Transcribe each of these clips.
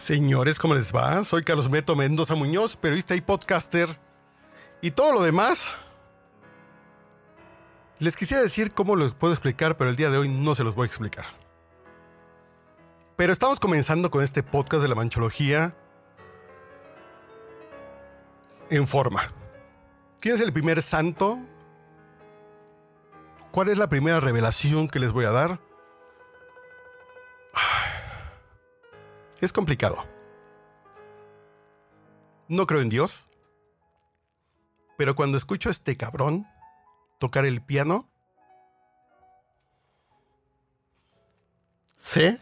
Señores, ¿cómo les va? Soy Carlos Beto Mendoza Muñoz, periodista y podcaster. Y todo lo demás. Les quisiera decir cómo lo puedo explicar, pero el día de hoy no se los voy a explicar. Pero estamos comenzando con este podcast de la manchología en forma. ¿Quién es el primer santo? ¿Cuál es la primera revelación que les voy a dar? Es complicado. No creo en Dios. Pero cuando escucho a este cabrón tocar el piano, sé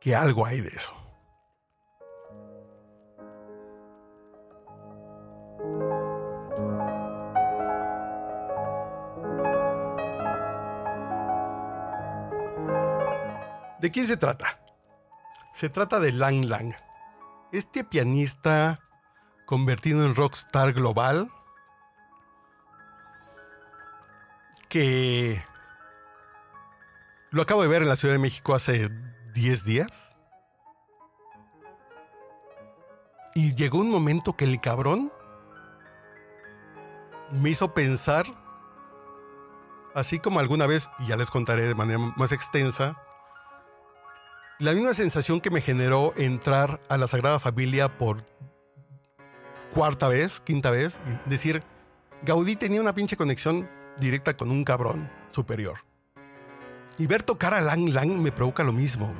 que algo hay de eso. ¿De quién se trata? Se trata de Lang Lang. Este pianista convertido en rockstar global que lo acabo de ver en la Ciudad de México hace 10 días. Y llegó un momento que el cabrón me hizo pensar, así como alguna vez, y ya les contaré de manera más extensa, la misma sensación que me generó entrar a la Sagrada Familia por cuarta vez, quinta vez, decir, Gaudí tenía una pinche conexión directa con un cabrón superior. Y ver tocar a Lang Lang me provoca lo mismo.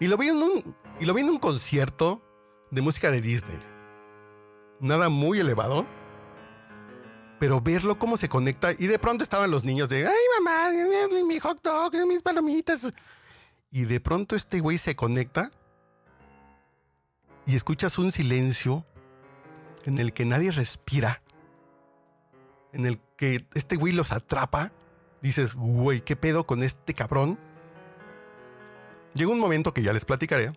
Y lo vi en un, y lo vi en un concierto de música de Disney. Nada muy elevado. Pero verlo cómo se conecta. Y de pronto estaban los niños de, ay mamá, mi hot dog, mis palomitas. Y de pronto este güey se conecta y escuchas un silencio en el que nadie respira, en el que este güey los atrapa. Dices, güey, ¿qué pedo con este cabrón? Llegó un momento que ya les platicaré,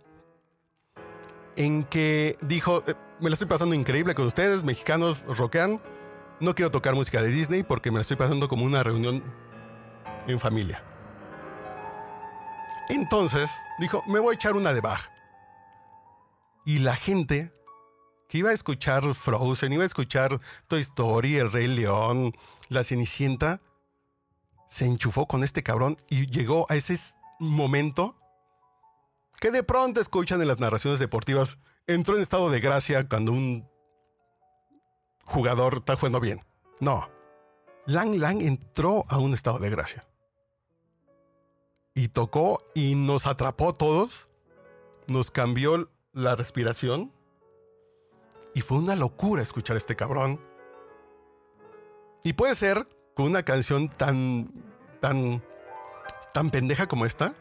en que dijo, eh, me lo estoy pasando increíble con ustedes, mexicanos rockean, no quiero tocar música de Disney porque me la estoy pasando como una reunión en familia. Entonces dijo, me voy a echar una de Bach. Y la gente que iba a escuchar Frozen, iba a escuchar Toy Story, El Rey León, La Cenicienta, se enchufó con este cabrón y llegó a ese momento que de pronto escuchan en las narraciones deportivas, entró en estado de gracia cuando un jugador está jugando bien. No, Lang Lang entró a un estado de gracia y tocó y nos atrapó a todos, nos cambió la respiración y fue una locura escuchar a este cabrón. Y puede ser con una canción tan, tan, tan pendeja como esta.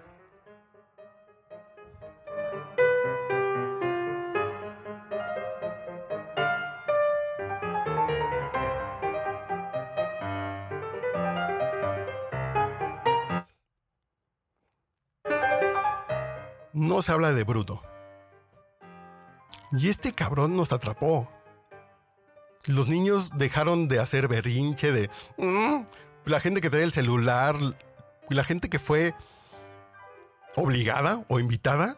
No se habla de bruto. Y este cabrón nos atrapó. Los niños dejaron de hacer berrinche, de... "Mm", la gente que trae el celular, la gente que fue obligada o invitada.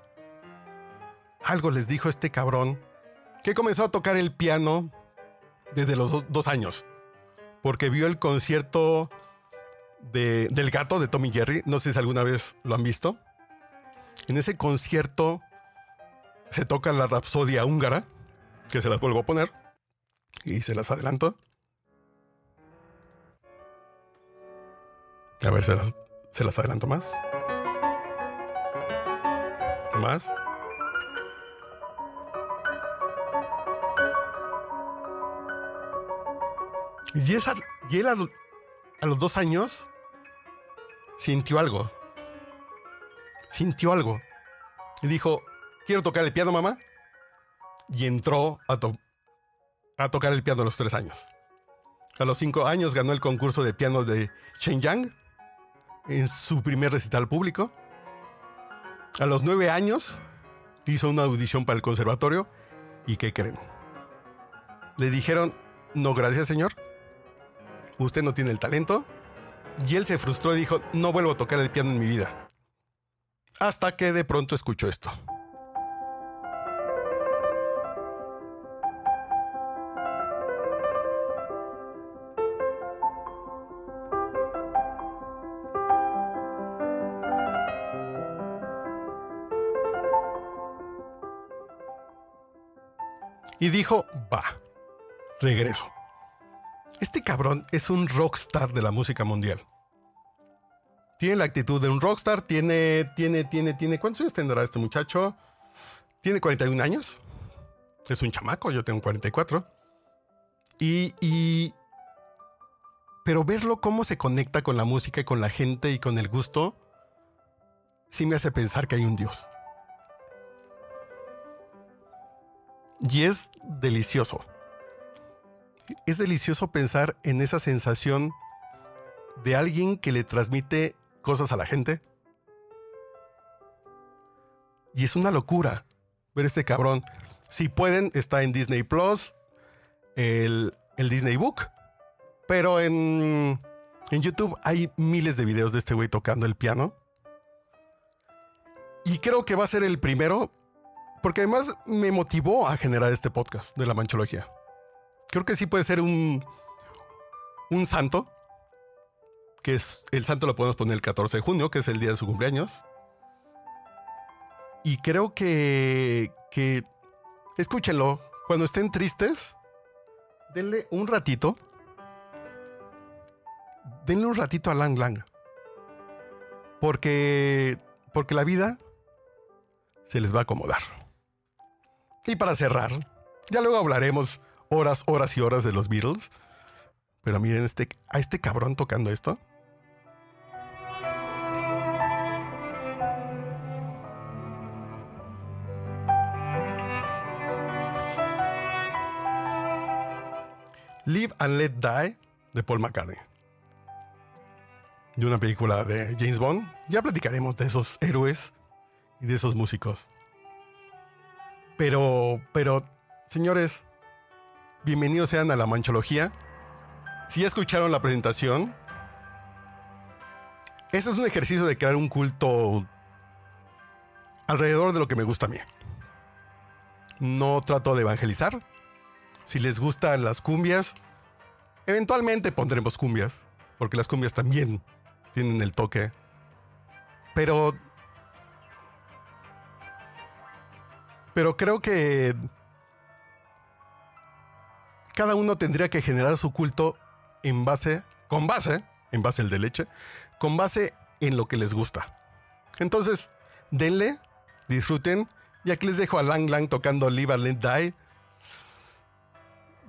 Algo les dijo este cabrón que comenzó a tocar el piano desde los do- dos años. Porque vio el concierto de- del gato de Tommy Jerry. No sé si alguna vez lo han visto. En ese concierto se toca la rapsodia húngara, que se las vuelvo a poner, y se las adelanto. A ver, se las, se las adelanto más. Más. Y, esa, y él a, a los dos años sintió algo. Sintió algo. Y dijo, quiero tocar el piano, mamá. Y entró a, a tocar el piano a los tres años. A los cinco años ganó el concurso de piano de Shenyang en su primer recital público. A los nueve años hizo una audición para el conservatorio y ¿qué creen? Le dijeron, no gracias señor, usted no tiene el talento. Y él se frustró y dijo, no vuelvo a tocar el piano en mi vida. Hasta que de pronto escuchó esto. Y dijo, va, regreso. Este cabrón es un rockstar de la música mundial. Tiene la actitud de un rockstar, tiene, tiene, tiene, tiene... ¿Cuántos años tendrá este muchacho? Tiene 41 años. Es un chamaco, yo tengo 44. Y, y... Pero verlo cómo se conecta con la música y con la gente y con el gusto, sí me hace pensar que hay un Dios. Y es delicioso. Es delicioso pensar en esa sensación de alguien que le transmite cosas a la gente. Y es una locura ver este cabrón. Si pueden, está en Disney Plus, el, Disney Book. Pero en, en YouTube hay miles de videos de este güey tocando el piano. Y creo que va a ser el primero porque además me motivó a generar este podcast de la manchología. Creo que sí puede ser un, un santo, que es el santo lo podemos poner el 14 de junio, que es el día de su cumpleaños. Y creo que, que escúchenlo, cuando estén tristes, denle un ratito, denle un ratito a Lang Lang. Porque, porque la vida se les va a acomodar. Y para cerrar, ya luego hablaremos horas, horas y horas de los Beatles. Pero miren este, a este cabrón tocando esto. Live and Let Die de Paul McCartney. De una película de James Bond. Ya platicaremos de esos héroes y de esos músicos. Pero, pero, señores, bienvenidos sean a la manchología. Si escucharon la presentación, este es un ejercicio de crear un culto alrededor de lo que me gusta a mí. No trato de evangelizar. Si les gustan las cumbias, eventualmente pondremos cumbias, porque las cumbias también tienen el toque. Pero Pero creo que cada uno tendría que generar su culto en base, con base, en base el de leche, con base en lo que les gusta. Entonces, denle, disfruten, y aquí les dejo a Lang Lang tocando Live and Let Die.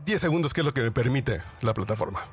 10 segundos, que es lo que me permite la plataforma.